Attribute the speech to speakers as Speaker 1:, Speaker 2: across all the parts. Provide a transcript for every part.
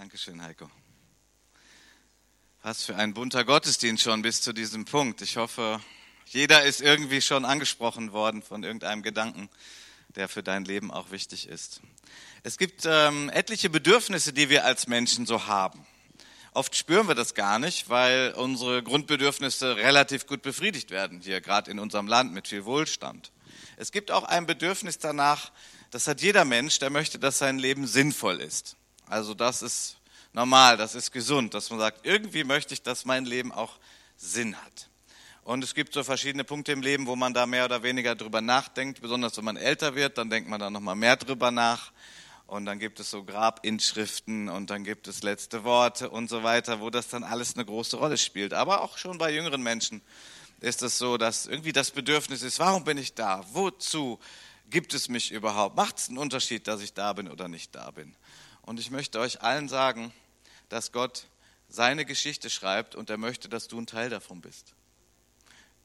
Speaker 1: Dankeschön, Heiko. Was für ein bunter Gottesdienst schon bis zu diesem Punkt. Ich hoffe, jeder ist irgendwie schon angesprochen worden von irgendeinem Gedanken, der für dein Leben auch wichtig ist. Es gibt ähm, etliche Bedürfnisse, die wir als Menschen so haben. Oft spüren wir das gar nicht, weil unsere Grundbedürfnisse relativ gut befriedigt werden, hier gerade in unserem Land mit viel Wohlstand. Es gibt auch ein Bedürfnis danach, das hat jeder Mensch, der möchte, dass sein Leben sinnvoll ist. Also das ist normal, das ist gesund, dass man sagt, irgendwie möchte ich, dass mein Leben auch Sinn hat. Und es gibt so verschiedene Punkte im Leben, wo man da mehr oder weniger drüber nachdenkt. Besonders wenn man älter wird, dann denkt man da nochmal mehr drüber nach. Und dann gibt es so Grabinschriften und dann gibt es letzte Worte und so weiter, wo das dann alles eine große Rolle spielt. Aber auch schon bei jüngeren Menschen ist es so, dass irgendwie das Bedürfnis ist, warum bin ich da? Wozu gibt es mich überhaupt? Macht es einen Unterschied, dass ich da bin oder nicht da bin? Und ich möchte euch allen sagen, dass Gott seine Geschichte schreibt und er möchte, dass du ein Teil davon bist.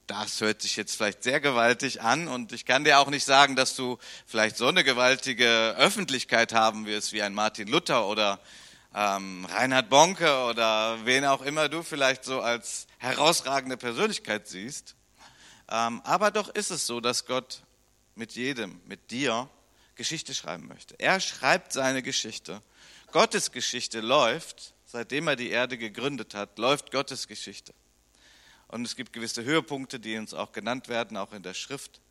Speaker 1: Das hört sich jetzt vielleicht sehr gewaltig an und ich kann dir auch nicht sagen, dass du vielleicht so eine gewaltige Öffentlichkeit haben wirst wie ein Martin Luther oder ähm, Reinhard Bonke oder wen auch immer du vielleicht so als herausragende Persönlichkeit siehst. Ähm, aber doch ist es so, dass Gott mit jedem, mit dir Geschichte schreiben möchte. Er schreibt seine Geschichte. Gottes Geschichte läuft, seitdem er die Erde gegründet hat, läuft Gottes Geschichte. Und es gibt gewisse Höhepunkte, die uns auch genannt werden, auch in der Schrift.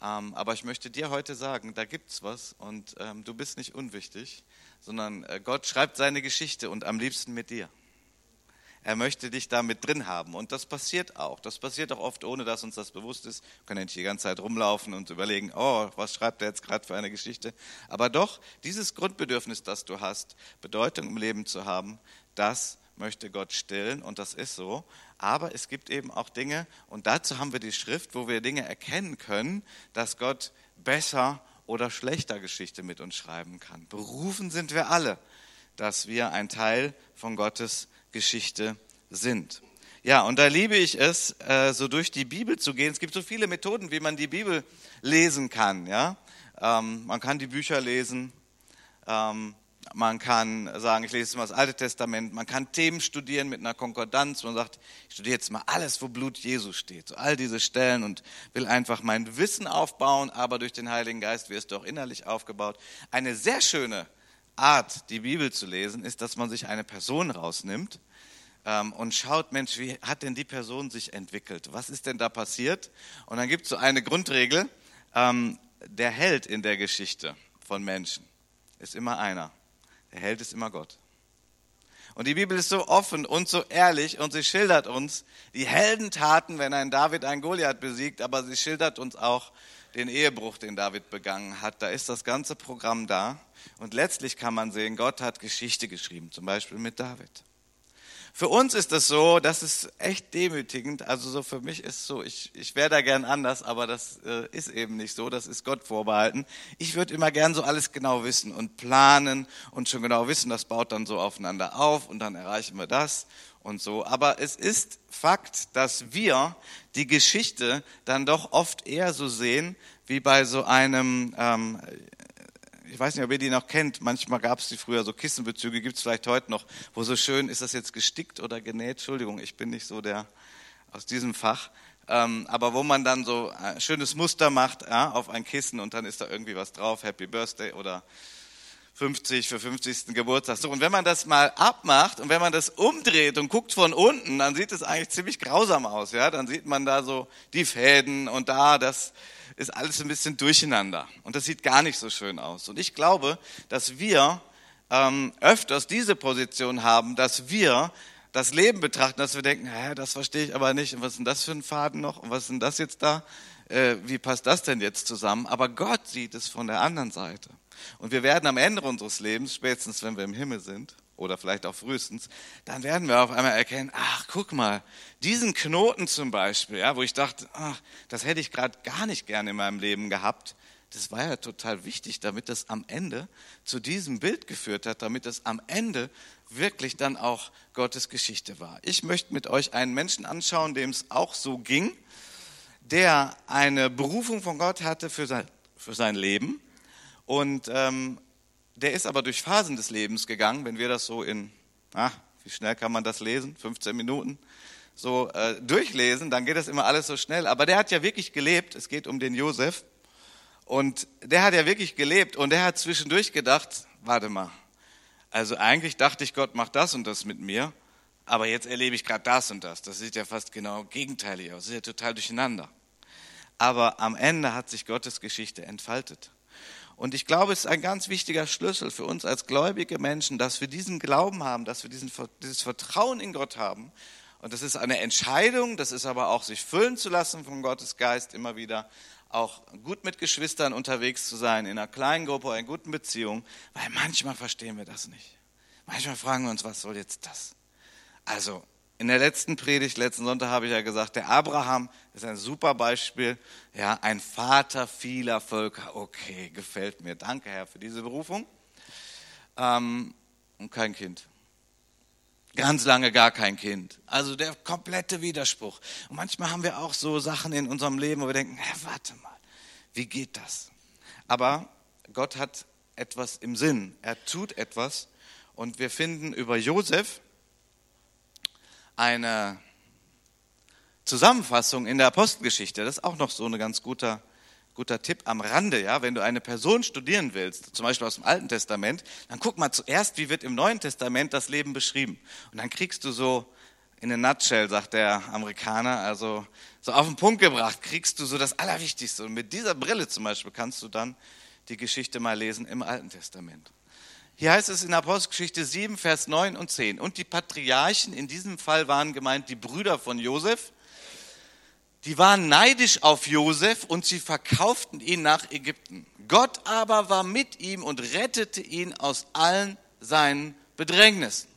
Speaker 1: Ähm, aber ich möchte dir heute sagen, da gibt es was und ähm, du bist nicht unwichtig, sondern äh, Gott schreibt seine Geschichte und am liebsten mit dir. Er möchte dich da mit drin haben. Und das passiert auch. Das passiert auch oft, ohne dass uns das bewusst ist. Wir können nicht die ganze Zeit rumlaufen und überlegen, oh, was schreibt er jetzt gerade für eine Geschichte. Aber doch, dieses Grundbedürfnis, das du hast, Bedeutung im Leben zu haben, das möchte Gott stillen und das ist so. Aber es gibt eben auch Dinge, und dazu haben wir die Schrift, wo wir Dinge erkennen können, dass Gott besser oder schlechter Geschichte mit uns schreiben kann. Berufen sind wir alle, dass wir ein Teil von Gottes Geschichte sind. Ja, und da liebe ich es, äh, so durch die Bibel zu gehen. Es gibt so viele Methoden, wie man die Bibel lesen kann. Ja? Ähm, man kann die Bücher lesen, ähm, man kann sagen, ich lese mal das Alte Testament, man kann Themen studieren mit einer Konkordanz. Man sagt, ich studiere jetzt mal alles, wo Blut Jesu steht, so all diese Stellen und will einfach mein Wissen aufbauen, aber durch den Heiligen Geist wirst du auch innerlich aufgebaut. Eine sehr schöne Art, die Bibel zu lesen, ist, dass man sich eine Person rausnimmt ähm, und schaut, Mensch, wie hat denn die Person sich entwickelt? Was ist denn da passiert? Und dann gibt es so eine Grundregel, ähm, der Held in der Geschichte von Menschen ist immer einer. Der Held ist immer Gott. Und die Bibel ist so offen und so ehrlich und sie schildert uns die Heldentaten, wenn ein David einen Goliath besiegt, aber sie schildert uns auch den Ehebruch, den David begangen hat. Da ist das ganze Programm da. Und letztlich kann man sehen, Gott hat Geschichte geschrieben, zum Beispiel mit David. Für uns ist das so, das ist echt demütigend. Also so für mich ist so, ich, ich wäre da gern anders, aber das äh, ist eben nicht so, das ist Gott vorbehalten. Ich würde immer gern so alles genau wissen und planen und schon genau wissen, das baut dann so aufeinander auf und dann erreichen wir das und so. Aber es ist Fakt, dass wir die Geschichte dann doch oft eher so sehen, wie bei so einem, ähm, ich weiß nicht, ob ihr die noch kennt, manchmal gab es die früher, so Kissenbezüge gibt es vielleicht heute noch, wo so schön, ist das jetzt gestickt oder genäht? Entschuldigung, ich bin nicht so der aus diesem Fach. Ähm, aber wo man dann so ein schönes Muster macht ja, auf ein Kissen und dann ist da irgendwie was drauf, Happy Birthday oder 50 für 50. Geburtstag. So, und wenn man das mal abmacht und wenn man das umdreht und guckt von unten, dann sieht es eigentlich ziemlich grausam aus. Ja? Dann sieht man da so die Fäden und da das ist alles ein bisschen durcheinander und das sieht gar nicht so schön aus. Und ich glaube, dass wir ähm, öfters diese Position haben, dass wir das Leben betrachten, dass wir denken, hä, das verstehe ich aber nicht und was ist denn das für ein Faden noch und was ist denn das jetzt da? Äh, wie passt das denn jetzt zusammen? Aber Gott sieht es von der anderen Seite. Und wir werden am Ende unseres Lebens, spätestens wenn wir im Himmel sind, oder vielleicht auch frühestens, dann werden wir auf einmal erkennen, ach, guck mal, diesen Knoten zum Beispiel, ja, wo ich dachte, ach, das hätte ich gerade gar nicht gerne in meinem Leben gehabt, das war ja total wichtig, damit das am Ende zu diesem Bild geführt hat, damit das am Ende wirklich dann auch Gottes Geschichte war. Ich möchte mit euch einen Menschen anschauen, dem es auch so ging, der eine Berufung von Gott hatte für sein, für sein Leben und ähm, der ist aber durch Phasen des Lebens gegangen, wenn wir das so in, ach, wie schnell kann man das lesen? 15 Minuten so äh, durchlesen, dann geht das immer alles so schnell. Aber der hat ja wirklich gelebt. Es geht um den Josef. Und der hat ja wirklich gelebt und der hat zwischendurch gedacht, warte mal, also eigentlich dachte ich, Gott macht das und das mit mir, aber jetzt erlebe ich gerade das und das. Das sieht ja fast genau gegenteilig aus. Das ist ja total durcheinander. Aber am Ende hat sich Gottes Geschichte entfaltet. Und ich glaube, es ist ein ganz wichtiger Schlüssel für uns als gläubige Menschen, dass wir diesen Glauben haben, dass wir diesen, dieses Vertrauen in Gott haben. Und das ist eine Entscheidung, das ist aber auch sich füllen zu lassen von Gottes Geist immer wieder, auch gut mit Geschwistern unterwegs zu sein, in einer kleinen Gruppe, in guten Beziehungen, weil manchmal verstehen wir das nicht. Manchmal fragen wir uns, was soll jetzt das? Also, in der letzten Predigt, letzten Sonntag habe ich ja gesagt, der Abraham ist ein super Beispiel, ja, ein Vater vieler Völker. Okay, gefällt mir. Danke, Herr, für diese Berufung. Ähm, und kein Kind. Ganz lange gar kein Kind. Also der komplette Widerspruch. Und manchmal haben wir auch so Sachen in unserem Leben, wo wir denken, hey, warte mal, wie geht das? Aber Gott hat etwas im Sinn. Er tut etwas. Und wir finden über Josef eine Zusammenfassung in der Apostelgeschichte. Das ist auch noch so ein ganz guter guter Tipp am Rande, ja, wenn du eine Person studieren willst, zum Beispiel aus dem Alten Testament, dann guck mal zuerst, wie wird im Neuen Testament das Leben beschrieben. Und dann kriegst du so in a nutshell, sagt der Amerikaner, also so auf den Punkt gebracht, kriegst du so das Allerwichtigste. Und mit dieser Brille zum Beispiel kannst du dann die Geschichte mal lesen im Alten Testament. Hier heißt es in Apostelgeschichte 7, Vers 9 und 10. Und die Patriarchen, in diesem Fall waren gemeint die Brüder von Josef, die waren neidisch auf Josef und sie verkauften ihn nach Ägypten. Gott aber war mit ihm und rettete ihn aus allen seinen Bedrängnissen.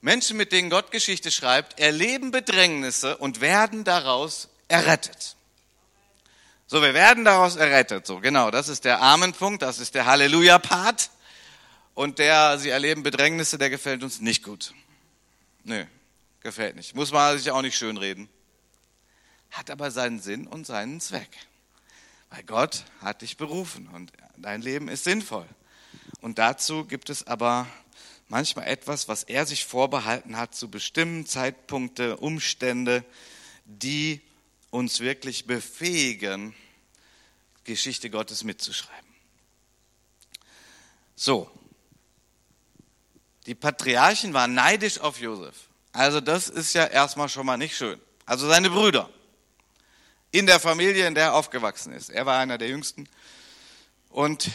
Speaker 1: Menschen, mit denen Gott Geschichte schreibt, erleben Bedrängnisse und werden daraus errettet. So, wir werden daraus errettet. So, genau, das ist der Amenpunkt, das ist der Halleluja-Part. Und der, sie erleben Bedrängnisse, der gefällt uns nicht gut. Nö, Gefällt nicht. Muss man sich auch nicht schönreden. Hat aber seinen Sinn und seinen Zweck. Weil Gott hat dich berufen und dein Leben ist sinnvoll. Und dazu gibt es aber manchmal etwas, was er sich vorbehalten hat, zu bestimmen, Zeitpunkte, Umstände, die uns wirklich befähigen, Geschichte Gottes mitzuschreiben. So, die Patriarchen waren neidisch auf Josef. Also das ist ja erstmal schon mal nicht schön. Also seine Brüder in der Familie, in der er aufgewachsen ist. Er war einer der jüngsten und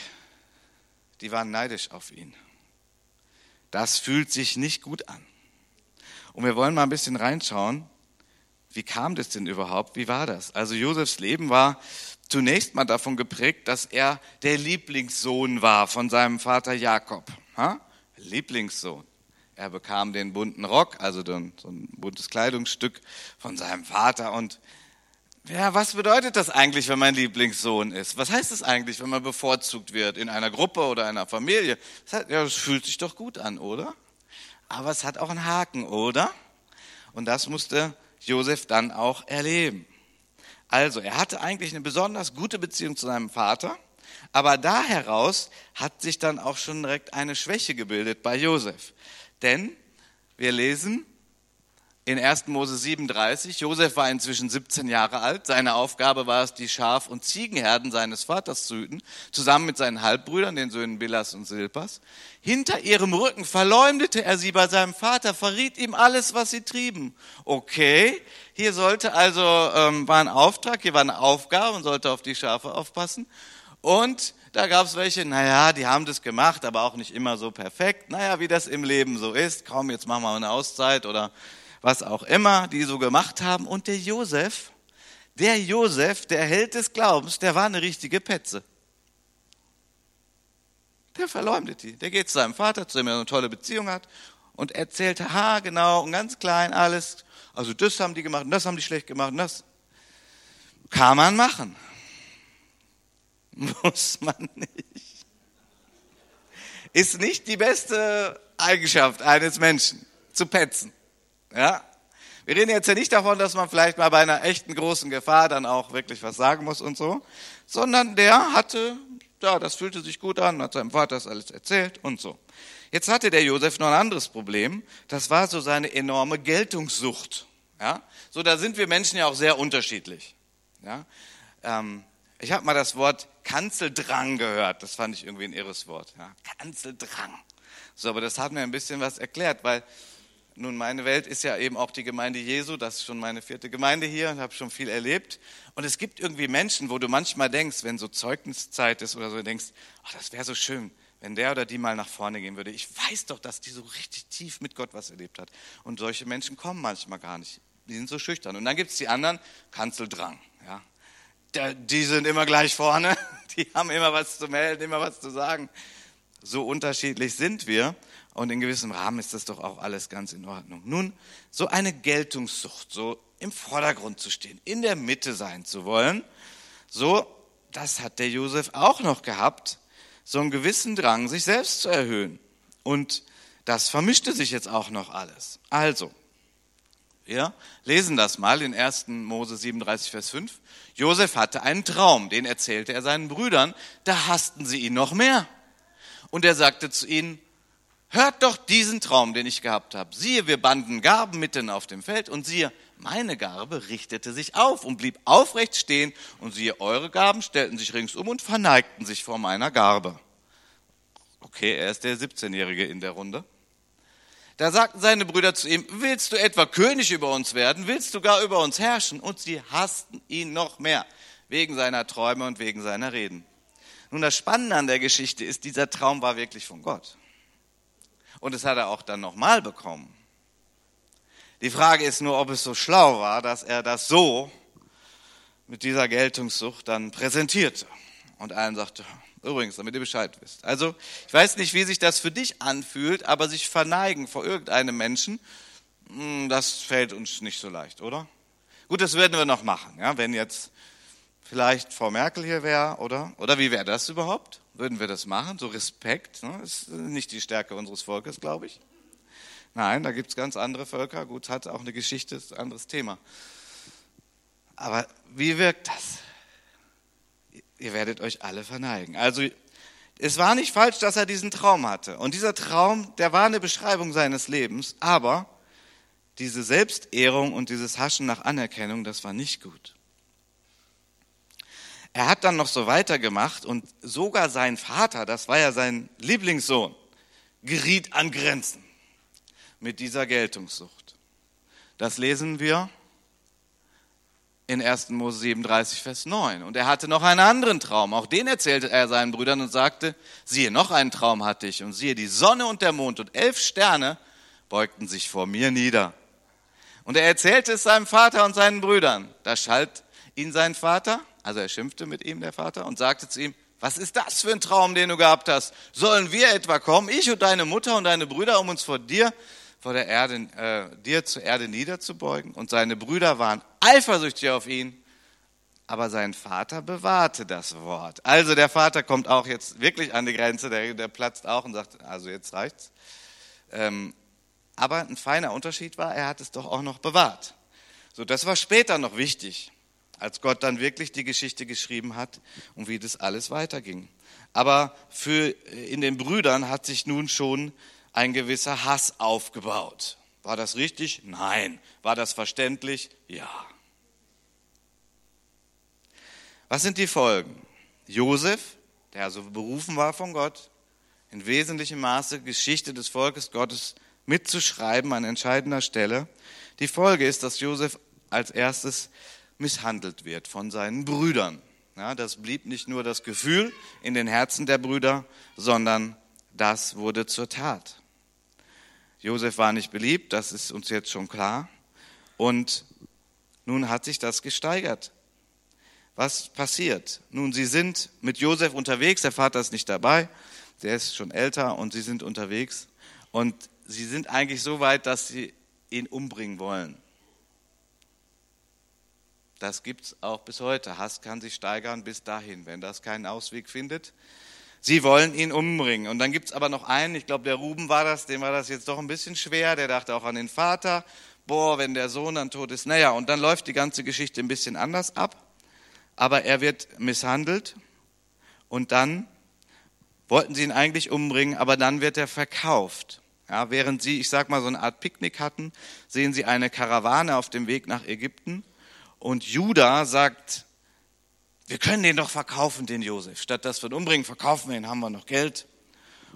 Speaker 1: die waren neidisch auf ihn. Das fühlt sich nicht gut an. Und wir wollen mal ein bisschen reinschauen, wie kam das denn überhaupt? Wie war das? Also Josefs Leben war zunächst mal davon geprägt, dass er der Lieblingssohn war von seinem Vater Jakob. Ha? Lieblingssohn. Er bekam den bunten Rock, also so ein buntes Kleidungsstück von seinem Vater. Und ja, was bedeutet das eigentlich, wenn man Lieblingssohn ist? Was heißt das eigentlich, wenn man bevorzugt wird in einer Gruppe oder einer Familie? Das, heißt, ja, das fühlt sich doch gut an, oder? Aber es hat auch einen Haken, oder? Und das musste Josef dann auch erleben. Also, er hatte eigentlich eine besonders gute Beziehung zu seinem Vater, aber da heraus hat sich dann auch schon direkt eine Schwäche gebildet bei Josef. Denn wir lesen in 1. Mose 37, Josef war inzwischen 17 Jahre alt. Seine Aufgabe war es, die Schaf- und Ziegenherden seines Vaters zu hüten, zusammen mit seinen Halbbrüdern, den Söhnen Bilas und Silpas. Hinter ihrem Rücken verleumdete er sie bei seinem Vater, verriet ihm alles, was sie trieben. Okay, hier sollte also, ähm, war ein Auftrag, hier war eine Aufgabe und sollte auf die Schafe aufpassen. Und da gab es welche, naja, die haben das gemacht, aber auch nicht immer so perfekt. Naja, wie das im Leben so ist. Kaum, jetzt machen wir eine Auszeit oder was auch immer, die so gemacht haben. Und der Josef, der Josef, der Held des Glaubens, der war eine richtige Petze. Der verleumdet die. Der geht zu seinem Vater, zu dem er eine tolle Beziehung hat und erzählt, ha, genau, und ganz klein alles. Also das haben die gemacht und das haben die schlecht gemacht und das. Kann man machen. Muss man nicht. Ist nicht die beste Eigenschaft eines Menschen, zu petzen. Ja? Wir reden jetzt ja nicht davon, dass man vielleicht mal bei einer echten großen Gefahr dann auch wirklich was sagen muss und so, sondern der hatte ja, das fühlte sich gut an, hat seinem Vater das alles erzählt und so. Jetzt hatte der Josef noch ein anderes Problem. Das war so seine enorme Geltungssucht. Ja, so da sind wir Menschen ja auch sehr unterschiedlich. Ja, ähm, ich habe mal das Wort Kanzeldrang gehört. Das fand ich irgendwie ein irres Wort. Ja, Kanzeldrang. So, aber das hat mir ein bisschen was erklärt, weil nun, meine Welt ist ja eben auch die Gemeinde Jesu. Das ist schon meine vierte Gemeinde hier und habe schon viel erlebt. Und es gibt irgendwie Menschen, wo du manchmal denkst, wenn so Zeugniszeit ist oder so, denkst, ach, das wäre so schön, wenn der oder die mal nach vorne gehen würde. Ich weiß doch, dass die so richtig tief mit Gott was erlebt hat. Und solche Menschen kommen manchmal gar nicht. Die sind so schüchtern. Und dann gibt es die anderen, Kanzeldrang. Ja. Die sind immer gleich vorne. Die haben immer was zu melden, immer was zu sagen. So unterschiedlich sind wir. Und in gewissem Rahmen ist das doch auch alles ganz in Ordnung. Nun, so eine Geltungssucht, so im Vordergrund zu stehen, in der Mitte sein zu wollen, so, das hat der Josef auch noch gehabt, so einen gewissen Drang, sich selbst zu erhöhen. Und das vermischte sich jetzt auch noch alles. Also, wir lesen das mal in 1. Mose 37, Vers 5. Josef hatte einen Traum, den erzählte er seinen Brüdern, da hassten sie ihn noch mehr. Und er sagte zu ihnen, hört doch diesen Traum, den ich gehabt habe. Siehe, wir banden Garben mitten auf dem Feld und siehe, meine Garbe richtete sich auf und blieb aufrecht stehen und siehe, eure Garben stellten sich ringsum und verneigten sich vor meiner Garbe. Okay, er ist der 17-Jährige in der Runde. Da sagten seine Brüder zu ihm, willst du etwa König über uns werden? Willst du gar über uns herrschen? Und sie hassten ihn noch mehr, wegen seiner Träume und wegen seiner Reden. Nun, das Spannende an der Geschichte ist, dieser Traum war wirklich von Gott. Und das hat er auch dann nochmal bekommen. Die Frage ist nur, ob es so schlau war, dass er das so mit dieser Geltungssucht dann präsentierte und allen sagte, übrigens, damit ihr Bescheid wisst. Also, ich weiß nicht, wie sich das für dich anfühlt, aber sich verneigen vor irgendeinem Menschen, hm, das fällt uns nicht so leicht, oder? Gut, das werden wir noch machen, ja, wenn jetzt vielleicht Frau Merkel hier wäre, oder? Oder wie wäre das überhaupt? Würden wir das machen? So Respekt, ne? ist nicht die Stärke unseres Volkes, glaube ich. Nein, da gibt es ganz andere Völker. Gut, hat auch eine Geschichte, ist ein anderes Thema. Aber wie wirkt das? Ihr werdet euch alle verneigen. Also, es war nicht falsch, dass er diesen Traum hatte. Und dieser Traum, der war eine Beschreibung seines Lebens. Aber diese Selbstehrung und dieses Haschen nach Anerkennung, das war nicht gut. Er hat dann noch so weitergemacht und sogar sein Vater, das war ja sein Lieblingssohn, geriet an Grenzen mit dieser Geltungssucht. Das lesen wir in 1. Mose 37, Vers 9. Und er hatte noch einen anderen Traum. Auch den erzählte er seinen Brüdern und sagte, siehe, noch einen Traum hatte ich. Und siehe, die Sonne und der Mond und elf Sterne beugten sich vor mir nieder. Und er erzählte es seinem Vater und seinen Brüdern. Da schalt ihn sein Vater also er schimpfte mit ihm, der Vater, und sagte zu ihm, was ist das für ein Traum, den du gehabt hast? Sollen wir etwa kommen, ich und deine Mutter und deine Brüder, um uns vor dir, vor der Erde, äh, dir zur Erde niederzubeugen? Und seine Brüder waren eifersüchtig auf ihn, aber sein Vater bewahrte das Wort. Also der Vater kommt auch jetzt wirklich an die Grenze, der, der platzt auch und sagt, also jetzt reicht's. Ähm, aber ein feiner Unterschied war, er hat es doch auch noch bewahrt. So, das war später noch wichtig als Gott dann wirklich die Geschichte geschrieben hat und wie das alles weiterging. Aber für, äh, in den Brüdern hat sich nun schon ein gewisser Hass aufgebaut. War das richtig? Nein. War das verständlich? Ja. Was sind die Folgen? Josef, der also berufen war von Gott, in wesentlichem Maße Geschichte des Volkes Gottes mitzuschreiben an entscheidender Stelle. Die Folge ist, dass Josef als erstes misshandelt wird von seinen Brüdern. Ja, das blieb nicht nur das Gefühl in den Herzen der Brüder, sondern das wurde zur Tat. Josef war nicht beliebt, das ist uns jetzt schon klar. Und nun hat sich das gesteigert. Was passiert? Nun, sie sind mit Josef unterwegs, der Vater ist nicht dabei, der ist schon älter und sie sind unterwegs. Und sie sind eigentlich so weit, dass sie ihn umbringen wollen. Das gibt es auch bis heute. Hass kann sich steigern bis dahin, wenn das keinen Ausweg findet. Sie wollen ihn umbringen. Und dann gibt es aber noch einen, ich glaube, der Ruben war das, dem war das jetzt doch ein bisschen schwer. Der dachte auch an den Vater. Boah, wenn der Sohn dann tot ist. Naja, und dann läuft die ganze Geschichte ein bisschen anders ab. Aber er wird misshandelt Und dann wollten sie ihn eigentlich umbringen, aber dann wird er verkauft. Ja, während sie, ich sag mal, so eine Art Picknick hatten, sehen sie eine Karawane auf dem Weg nach Ägypten. Und Judah sagt, wir können den doch verkaufen, den Josef. Statt dass wir ihn umbringen, verkaufen wir ihn, haben wir noch Geld.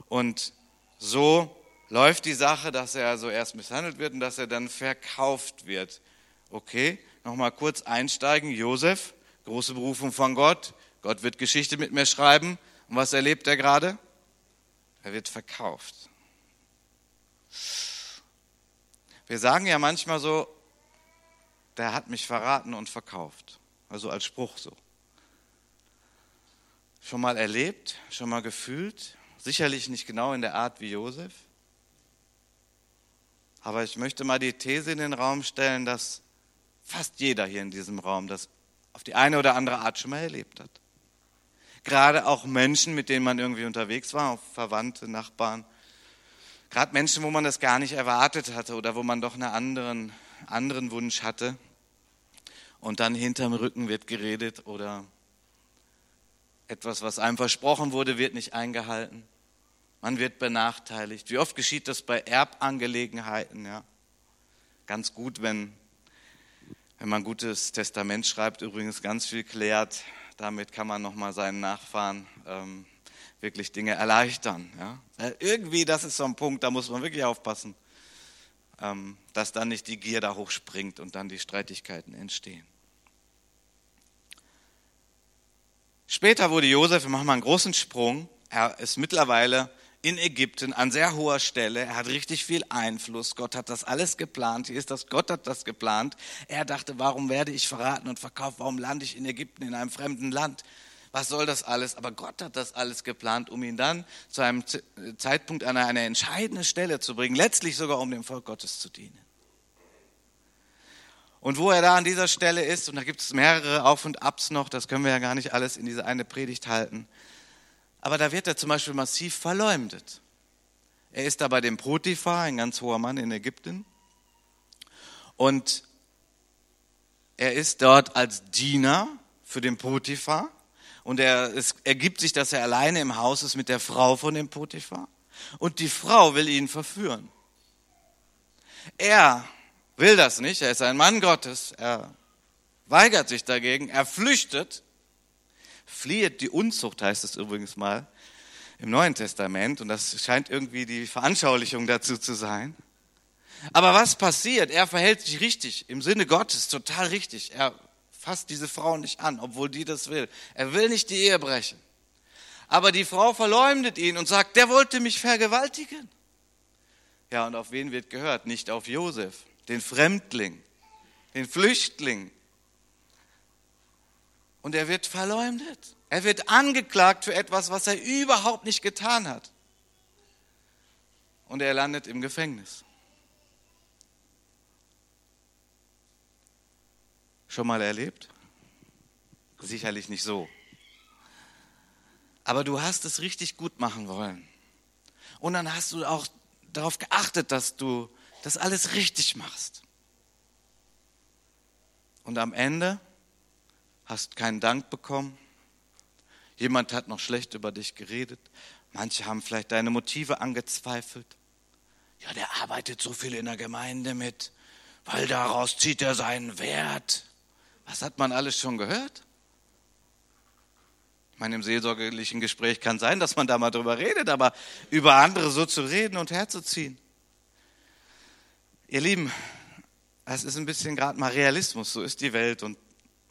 Speaker 1: Und so läuft die Sache, dass er also erst misshandelt wird und dass er dann verkauft wird. Okay, nochmal kurz einsteigen. Josef, große Berufung von Gott. Gott wird Geschichte mit mir schreiben. Und was erlebt er gerade? Er wird verkauft. Wir sagen ja manchmal so, der hat mich verraten und verkauft. Also als Spruch so. Schon mal erlebt, schon mal gefühlt, sicherlich nicht genau in der Art wie Josef. Aber ich möchte mal die These in den Raum stellen, dass fast jeder hier in diesem Raum das auf die eine oder andere Art schon mal erlebt hat. Gerade auch Menschen, mit denen man irgendwie unterwegs war, Verwandte, Nachbarn. Gerade Menschen, wo man das gar nicht erwartet hatte oder wo man doch einen anderen, anderen Wunsch hatte. Und dann hinterm Rücken wird geredet oder etwas, was einem versprochen wurde, wird nicht eingehalten. Man wird benachteiligt. Wie oft geschieht das bei Erbangelegenheiten? Ja? Ganz gut, wenn, wenn man ein gutes Testament schreibt, übrigens ganz viel klärt, damit kann man nochmal seinen Nachfahren ähm, wirklich Dinge erleichtern. Ja? Äh, irgendwie, das ist so ein Punkt, da muss man wirklich aufpassen, ähm, dass dann nicht die Gier da hochspringt und dann die Streitigkeiten entstehen. Später wurde Josef, wir machen mal einen großen Sprung, er ist mittlerweile in Ägypten an sehr hoher Stelle. Er hat richtig viel Einfluss. Gott hat das alles geplant. Hier ist das, Gott hat das geplant. Er dachte, warum werde ich verraten und verkauft? Warum lande ich in Ägypten, in einem fremden Land? Was soll das alles? Aber Gott hat das alles geplant, um ihn dann zu einem Zeitpunkt an eine entscheidende Stelle zu bringen. Letztlich sogar, um dem Volk Gottes zu dienen. Und wo er da an dieser Stelle ist, und da gibt es mehrere Auf und Abs noch, das können wir ja gar nicht alles in diese eine Predigt halten. Aber da wird er zum Beispiel massiv verleumdet. Er ist da bei dem Potiphar, ein ganz hoher Mann in Ägypten. Und er ist dort als Diener für den Potiphar. Und er, es ergibt sich, dass er alleine im Haus ist mit der Frau von dem Potiphar. Und die Frau will ihn verführen. Er will das nicht. Er ist ein Mann Gottes. Er weigert sich dagegen. Er flüchtet Fliehet die Unzucht, heißt es übrigens mal im Neuen Testament. Und das scheint irgendwie die Veranschaulichung dazu zu sein. Aber was passiert? Er verhält sich richtig, im Sinne Gottes, total richtig. Er fasst diese Frau nicht an, obwohl die das will. Er will nicht die Ehe brechen. Aber die Frau verleumdet ihn und sagt, der wollte mich vergewaltigen. Ja, und auf wen wird gehört? Nicht auf Josef, den Fremdling, den Flüchtling, und er wird verleumdet. Er wird angeklagt für etwas, was er überhaupt nicht getan hat. Und er landet im Gefängnis. Schon mal erlebt? Sicherlich nicht so. Aber du hast es richtig gut machen wollen. Und dann hast du auch darauf geachtet, dass du das alles richtig machst. Und am Ende hast keinen Dank bekommen. Jemand hat noch schlecht über dich geredet. Manche haben vielleicht deine Motive angezweifelt. Ja, der arbeitet so viel in der Gemeinde mit, weil daraus zieht er seinen Wert. Was hat man alles schon gehört? Ich meine, im seelsorgerlichen Gespräch kann sein, dass man da mal drüber redet, aber über andere so zu reden und herzuziehen. Ihr Lieben, es ist ein bisschen gerade mal Realismus, so ist die Welt und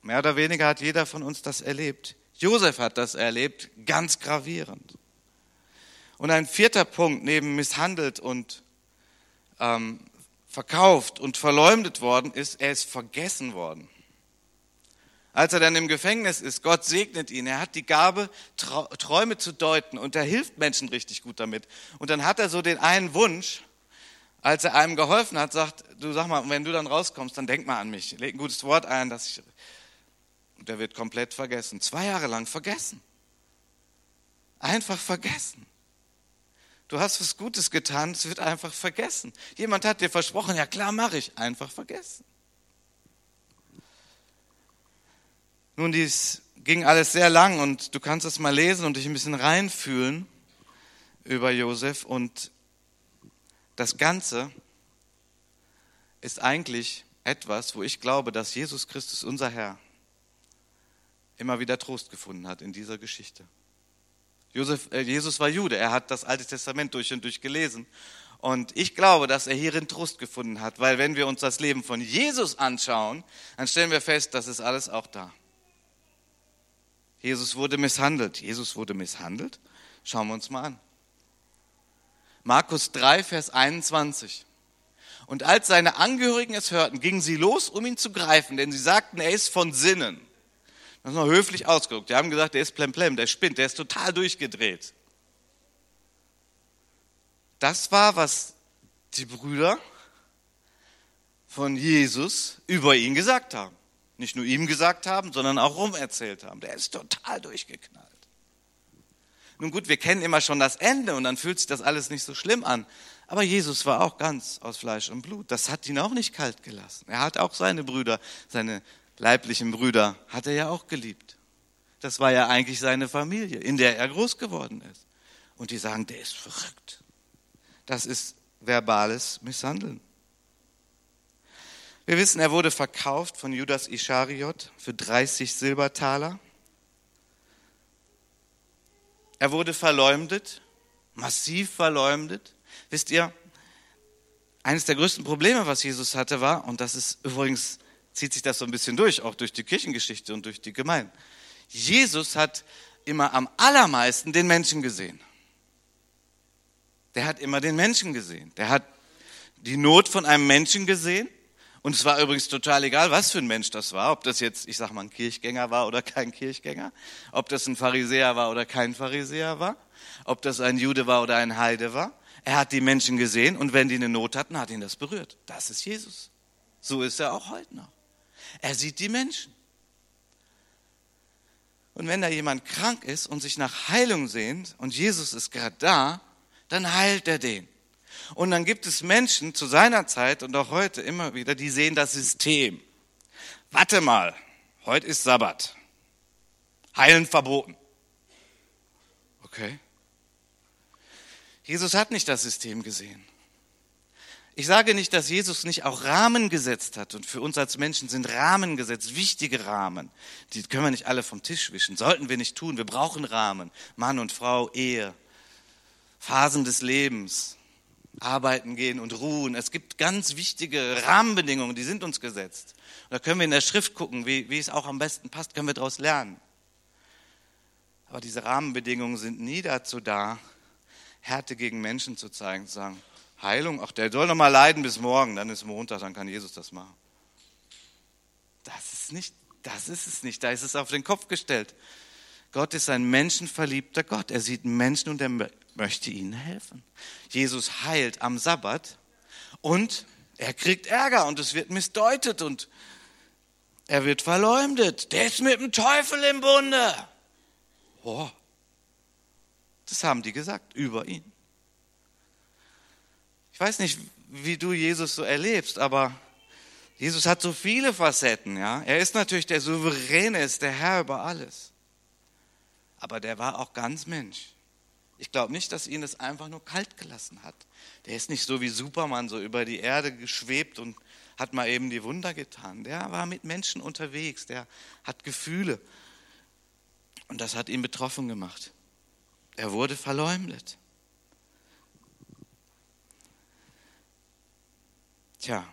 Speaker 1: Mehr oder weniger hat jeder von uns das erlebt. Josef hat das erlebt, ganz gravierend. Und ein vierter Punkt, neben misshandelt und ähm, verkauft und verleumdet worden ist, er ist vergessen worden. Als er dann im Gefängnis ist, Gott segnet ihn. Er hat die Gabe, Träume zu deuten und er hilft Menschen richtig gut damit. Und dann hat er so den einen Wunsch, als er einem geholfen hat, sagt, du sag mal, wenn du dann rauskommst, dann denk mal an mich. Leg ein gutes Wort ein, dass ich und der wird komplett vergessen. Zwei Jahre lang vergessen. Einfach vergessen. Du hast was Gutes getan, es wird einfach vergessen. Jemand hat dir versprochen, ja klar mache ich, einfach vergessen. Nun, dies, ging alles sehr lang und du kannst es mal lesen und dich ein bisschen reinfühlen über Josef. Und das Ganze ist eigentlich etwas, wo ich glaube, dass Jesus Christus, unser Herr, immer wieder Trost gefunden hat in dieser Geschichte. Josef, äh, Jesus war Jude, er hat das Alte Testament durch und durch gelesen. Und ich glaube, dass er hierin Trost gefunden hat, weil wenn wir uns das Leben von Jesus anschauen, dann stellen wir fest, das ist alles auch da. Jesus wurde misshandelt. Jesus wurde misshandelt? Schauen wir uns mal an. Markus 3, Vers 21. Und als seine Angehörigen es hörten, gingen sie los, um ihn zu greifen, denn sie sagten, er ist von Sinnen. Das ist noch höflich ausgedrückt. Die haben gesagt, der ist plemplem, der spinnt, der ist total durchgedreht. Das war, was die Brüder von Jesus über ihn gesagt haben. Nicht nur ihm gesagt haben, sondern auch rumerzählt haben. Der ist total durchgeknallt. Nun gut, wir kennen immer schon das Ende und dann fühlt sich das alles nicht so schlimm an. Aber Jesus war auch ganz aus Fleisch und Blut. Das hat ihn auch nicht kalt gelassen. Er hat auch seine Brüder, seine leiblichen Brüder, hat er ja auch geliebt. Das war ja eigentlich seine Familie, in der er groß geworden ist. Und die sagen, der ist verrückt. Das ist verbales Misshandeln. Wir wissen, er wurde verkauft von Judas Ischariot für 30 Silbertaler. Er wurde verleumdet, massiv verleumdet. Wisst ihr, eines der größten Probleme, was Jesus hatte, war, und das ist übrigens, zieht sich das so ein bisschen durch, auch durch die Kirchengeschichte und durch die Gemeinden. Jesus hat immer am allermeisten den Menschen gesehen. Der hat immer den Menschen gesehen. Der hat die Not von einem Menschen gesehen. Und es war übrigens total egal, was für ein Mensch das war. Ob das jetzt, ich sag mal, ein Kirchgänger war oder kein Kirchgänger. Ob das ein Pharisäer war oder kein Pharisäer war. Ob das ein Jude war oder ein Heide war. Er hat die Menschen gesehen und wenn die eine Not hatten, hat ihn das berührt. Das ist Jesus. So ist er auch heute noch. Er sieht die Menschen. Und wenn da jemand krank ist und sich nach Heilung sehnt und Jesus ist gerade da, dann heilt er den. Und dann gibt es Menschen zu seiner Zeit und auch heute immer wieder, die sehen das System. Warte mal, heute ist Sabbat. Heilen verboten. Okay. Jesus hat nicht das System gesehen. Ich sage nicht, dass Jesus nicht auch Rahmen gesetzt hat. Und für uns als Menschen sind Rahmen gesetzt, wichtige Rahmen. Die können wir nicht alle vom Tisch wischen. Sollten wir nicht tun. Wir brauchen Rahmen. Mann und Frau, Ehe, Phasen des Lebens, arbeiten gehen und ruhen. Es gibt ganz wichtige Rahmenbedingungen, die sind uns gesetzt. Und da können wir in der Schrift gucken, wie, wie es auch am besten passt, können wir daraus lernen. Aber diese Rahmenbedingungen sind nie dazu da, Härte gegen Menschen zu zeigen, zu sagen, Heilung, ach, der soll noch mal leiden bis morgen, dann ist Montag, dann kann Jesus das machen. Das ist nicht, das ist es nicht, da ist es auf den Kopf gestellt. Gott ist ein menschenverliebter Gott. Er sieht Menschen und er möchte ihnen helfen. Jesus heilt am Sabbat und er kriegt Ärger und es wird missdeutet und er wird verleumdet. Der ist mit dem Teufel im Bunde. Oh. Das haben die gesagt über ihn. Ich weiß nicht, wie du Jesus so erlebst, aber Jesus hat so viele Facetten, ja. Er ist natürlich der Souveräne, ist der Herr über alles aber der war auch ganz Mensch. Ich glaube nicht, dass ihn es einfach nur kalt gelassen hat. Der ist nicht so wie Superman so über die Erde geschwebt und hat mal eben die Wunder getan. Der war mit Menschen unterwegs, der hat Gefühle. Und das hat ihn betroffen gemacht. Er wurde verleumdet. Tja,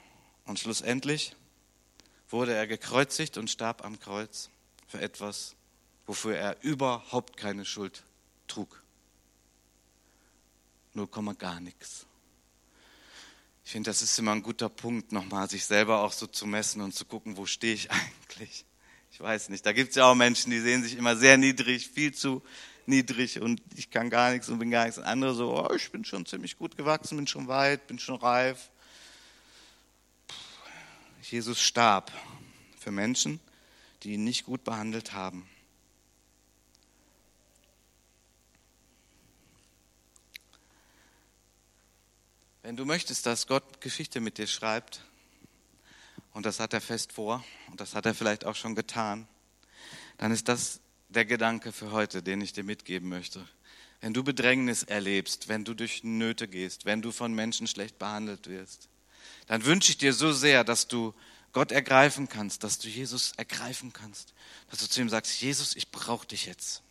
Speaker 1: und schlussendlich wurde er gekreuzigt und starb am Kreuz für etwas, wofür er überhaupt keine Schuld trug. Null Komma gar nichts. Ich finde, das ist immer ein guter Punkt, nochmal sich selber auch so zu messen und zu gucken, wo stehe ich eigentlich. Ich weiß nicht, da gibt es ja auch Menschen, die sehen sich immer sehr niedrig, viel zu niedrig und ich kann gar nichts und bin gar nichts. Und andere so, oh, ich bin schon ziemlich gut gewachsen, bin schon weit, bin schon reif. Jesus starb für Menschen, die ihn nicht gut behandelt haben. Wenn du möchtest, dass Gott Geschichte mit dir schreibt, und das hat er fest vor, und das hat er vielleicht auch schon getan, dann ist das der Gedanke für heute, den ich dir mitgeben möchte. Wenn du Bedrängnis erlebst, wenn du durch Nöte gehst, wenn du von Menschen schlecht behandelt wirst, dann wünsche ich dir so sehr, dass du Gott ergreifen kannst, dass du Jesus ergreifen kannst, dass du zu ihm sagst, Jesus, ich brauche dich jetzt.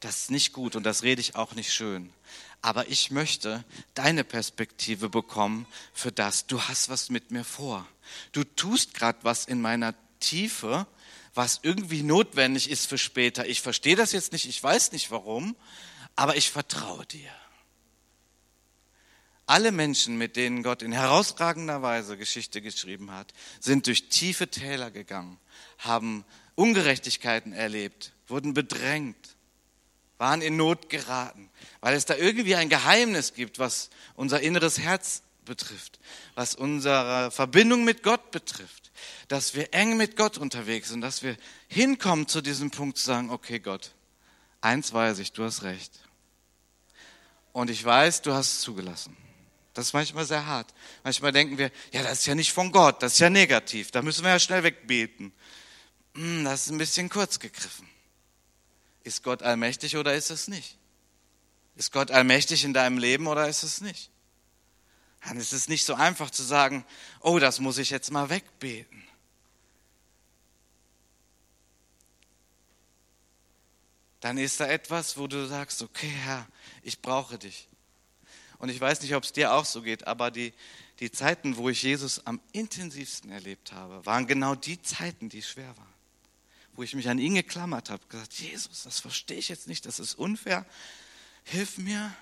Speaker 1: Das ist nicht gut und das rede ich auch nicht schön. Aber ich möchte deine Perspektive bekommen für das. Du hast was mit mir vor. Du tust gerade was in meiner Tiefe, was irgendwie notwendig ist für später. Ich verstehe das jetzt nicht, ich weiß nicht warum, aber ich vertraue dir. Alle Menschen, mit denen Gott in herausragender Weise Geschichte geschrieben hat, sind durch tiefe Täler gegangen, haben Ungerechtigkeiten erlebt, wurden bedrängt, waren in Not geraten, weil es da irgendwie ein Geheimnis gibt, was unser inneres Herz betrifft, was unsere Verbindung mit Gott betrifft, dass wir eng mit Gott unterwegs sind, dass wir hinkommen zu diesem Punkt zu sagen, okay Gott, eins weiß ich, du hast recht. Und ich weiß, du hast es zugelassen. Das ist manchmal sehr hart. Manchmal denken wir, ja, das ist ja nicht von Gott, das ist ja negativ, da müssen wir ja schnell wegbeten. Hm, das ist ein bisschen kurz gegriffen. Ist Gott allmächtig oder ist es nicht? Ist Gott allmächtig in deinem Leben oder ist es nicht? Dann ist es nicht so einfach zu sagen, oh, das muss ich jetzt mal wegbeten. Dann ist da etwas, wo du sagst, okay, Herr, ich brauche dich. Und ich weiß nicht, ob es dir auch so geht, aber die, die Zeiten, wo ich Jesus am intensivsten erlebt habe, waren genau die Zeiten, die schwer waren. Wo ich mich an ihn geklammert habe, gesagt, Jesus, das verstehe ich jetzt nicht, das ist unfair. Hilf mir.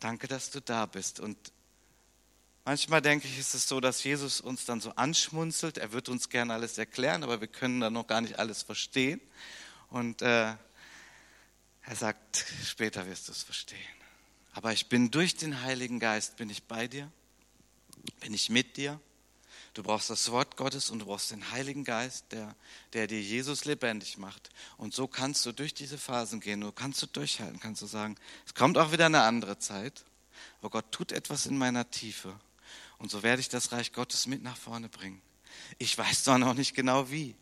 Speaker 1: Danke, dass du da bist. Und manchmal denke ich, ist es so, dass Jesus uns dann so anschmunzelt. Er wird uns gerne alles erklären, aber wir können dann noch gar nicht alles verstehen. Und äh, er sagt, später wirst du es verstehen. Aber ich bin durch den Heiligen Geist, bin ich bei dir, bin ich mit dir. Du brauchst das Wort Gottes und du brauchst den Heiligen Geist, der, der dir Jesus lebendig macht. Und so kannst du durch diese Phasen gehen, du kannst du durchhalten, kannst du sagen, es kommt auch wieder eine andere Zeit, aber Gott tut etwas in meiner Tiefe. Und so werde ich das Reich Gottes mit nach vorne bringen. Ich weiß zwar noch nicht genau wie,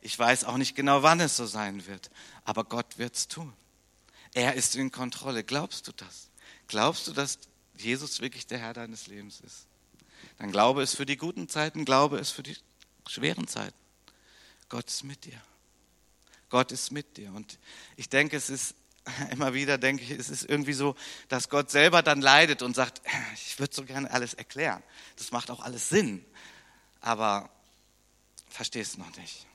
Speaker 1: ich weiß auch nicht genau, wann es so sein wird, aber Gott wird es tun. Er ist in Kontrolle. Glaubst du das? Glaubst du, dass Jesus wirklich der Herr deines Lebens ist? Dann glaube es für die guten Zeiten, glaube es für die schweren Zeiten. Gott ist mit dir. Gott ist mit dir. Und ich denke, es ist immer wieder, denke ich, es ist irgendwie so, dass Gott selber dann leidet und sagt, ich würde so gerne alles erklären. Das macht auch alles Sinn. Aber verstehst noch nicht.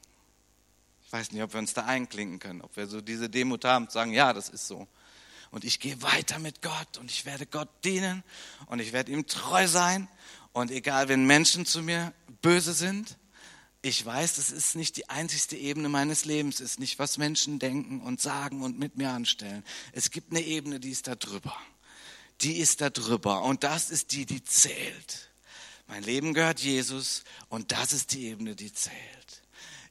Speaker 1: Ich weiß nicht, ob wir uns da einklinken können, ob wir so diese Demut haben, zu sagen, ja, das ist so und ich gehe weiter mit Gott und ich werde Gott dienen und ich werde ihm treu sein und egal, wenn Menschen zu mir böse sind, ich weiß, das ist nicht die einzigste Ebene meines Lebens, ist nicht, was Menschen denken und sagen und mit mir anstellen. Es gibt eine Ebene, die ist da drüber. Die ist da drüber und das ist die, die zählt. Mein Leben gehört Jesus und das ist die Ebene, die zählt.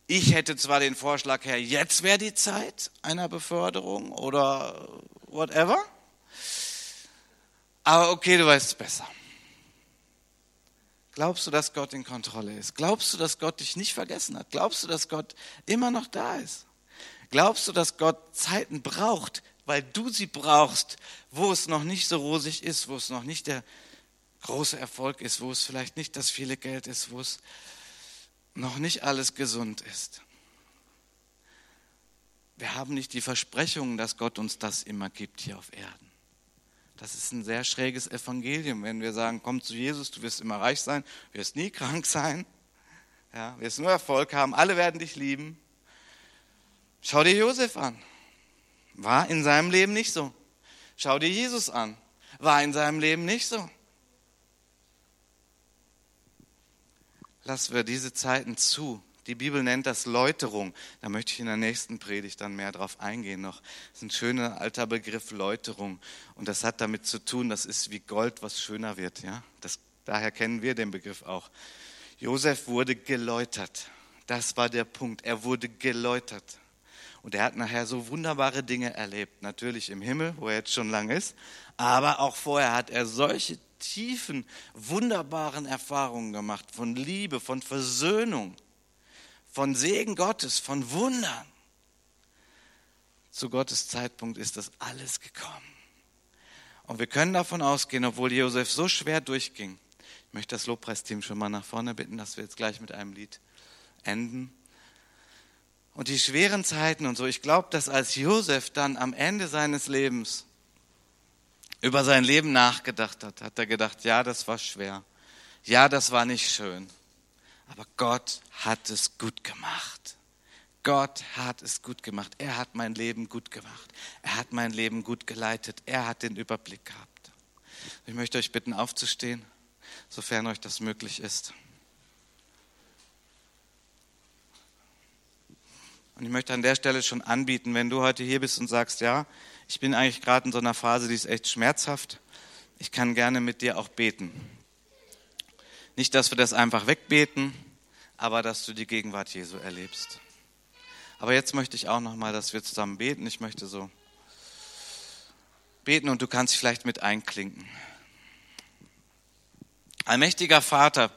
Speaker 1: Ich hätte zwar den Vorschlag, Herr, jetzt wäre die Zeit einer Beförderung oder whatever. Aber okay, du weißt es besser. Glaubst du, dass Gott in Kontrolle ist? Glaubst du, dass Gott dich nicht vergessen hat? Glaubst du, dass Gott immer noch da ist? Glaubst du, dass Gott Zeiten braucht, weil du sie brauchst, wo es noch nicht so rosig ist, wo es noch nicht der große Erfolg ist, wo es vielleicht nicht das viele Geld ist, wo es noch nicht alles gesund ist? wir haben nicht die Versprechung, dass Gott uns das immer gibt hier auf Erden. Das ist ein sehr schräges Evangelium, wenn wir sagen, komm zu Jesus, du wirst immer reich sein, wirst nie krank sein, ja, wirst nur Erfolg haben, alle werden dich lieben. Schau dir Josef an. War in seinem Leben nicht so. Schau dir Jesus an. War in seinem Leben nicht so. Lass wir diese Zeiten zu, die Bibel nennt das Läuterung. Da möchte ich in der nächsten Predigt dann mehr drauf eingehen noch. Das ist ein schöner alter Begriff Läuterung. Und das hat damit zu tun, das ist wie Gold, was schöner wird. Ja? Das, daher kennen wir den Begriff auch. Josef wurde geläutert. Das war der Punkt. Er wurde geläutert. Und er hat nachher so wunderbare Dinge erlebt. Natürlich im Himmel, wo er jetzt schon lang ist. Aber auch vorher hat er solche tiefen, wunderbaren Erfahrungen gemacht von Liebe, von Versöhnung von Segen Gottes, von Wundern. Zu Gottes Zeitpunkt ist das alles gekommen. Und wir können davon ausgehen, obwohl Josef so schwer durchging. Ich möchte das Lobpreisteam schon mal nach vorne bitten, dass wir jetzt gleich mit einem Lied enden. Und die schweren Zeiten und so, ich glaube, dass als Josef dann am Ende seines Lebens über sein Leben nachgedacht hat, hat er gedacht, ja, das war schwer. Ja, das war nicht schön. Aber Gott hat es gut gemacht. Gott hat es gut gemacht. Er hat mein Leben gut gemacht. Er hat mein Leben gut geleitet. Er hat den Überblick gehabt. Ich möchte euch bitten, aufzustehen, sofern euch das möglich ist. Und ich möchte an der Stelle schon anbieten, wenn du heute hier bist und sagst, ja, ich bin eigentlich gerade in so einer Phase, die ist echt schmerzhaft. Ich kann gerne mit dir auch beten. Nicht, dass wir das einfach wegbeten, aber dass du die Gegenwart Jesu erlebst. Aber jetzt möchte ich auch noch mal, dass wir zusammen beten. Ich möchte so beten und du kannst vielleicht mit einklinken. Allmächtiger Vater,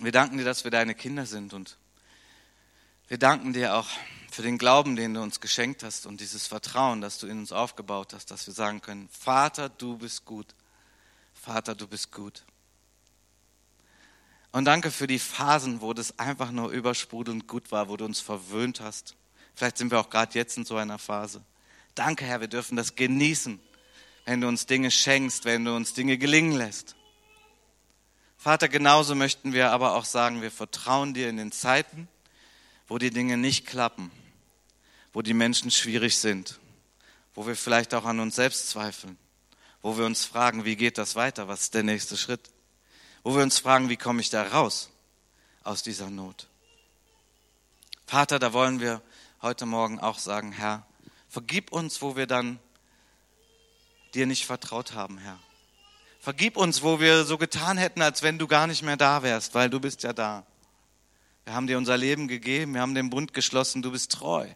Speaker 1: wir danken dir, dass wir deine Kinder sind und wir danken dir auch für den Glauben, den du uns geschenkt hast und dieses Vertrauen, das du in uns aufgebaut hast, dass wir sagen können, Vater, du bist gut. Vater, du bist gut. Und danke für die Phasen, wo das einfach nur übersprudelnd gut war, wo du uns verwöhnt hast. Vielleicht sind wir auch gerade jetzt in so einer Phase. Danke, Herr, wir dürfen das genießen, wenn du uns Dinge schenkst, wenn du uns Dinge gelingen lässt. Vater, genauso möchten wir aber auch sagen, wir vertrauen dir in den Zeiten, wo die Dinge nicht klappen, wo die Menschen schwierig sind, wo wir vielleicht auch an uns selbst zweifeln, wo wir uns fragen, wie geht das weiter, was ist der nächste Schritt wo wir uns fragen, wie komme ich da raus aus dieser Not? Vater, da wollen wir heute Morgen auch sagen, Herr, vergib uns, wo wir dann dir nicht vertraut haben, Herr. Vergib uns, wo wir so getan hätten, als wenn du gar nicht mehr da wärst, weil du bist ja da. Wir haben dir unser Leben gegeben, wir haben den Bund geschlossen, du bist treu.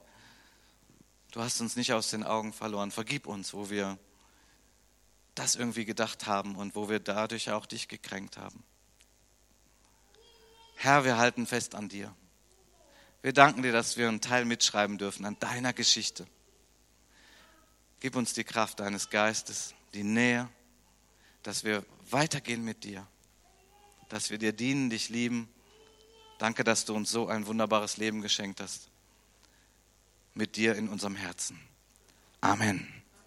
Speaker 1: Du hast uns nicht aus den Augen verloren. Vergib uns, wo wir das irgendwie gedacht haben und wo wir dadurch auch dich gekränkt haben. Herr, wir halten fest an dir. Wir danken dir, dass wir einen Teil mitschreiben dürfen an deiner Geschichte. Gib uns die Kraft deines Geistes, die Nähe, dass wir weitergehen mit dir, dass wir dir dienen, dich lieben. Danke, dass du uns so ein wunderbares Leben geschenkt hast. Mit dir in unserem Herzen. Amen.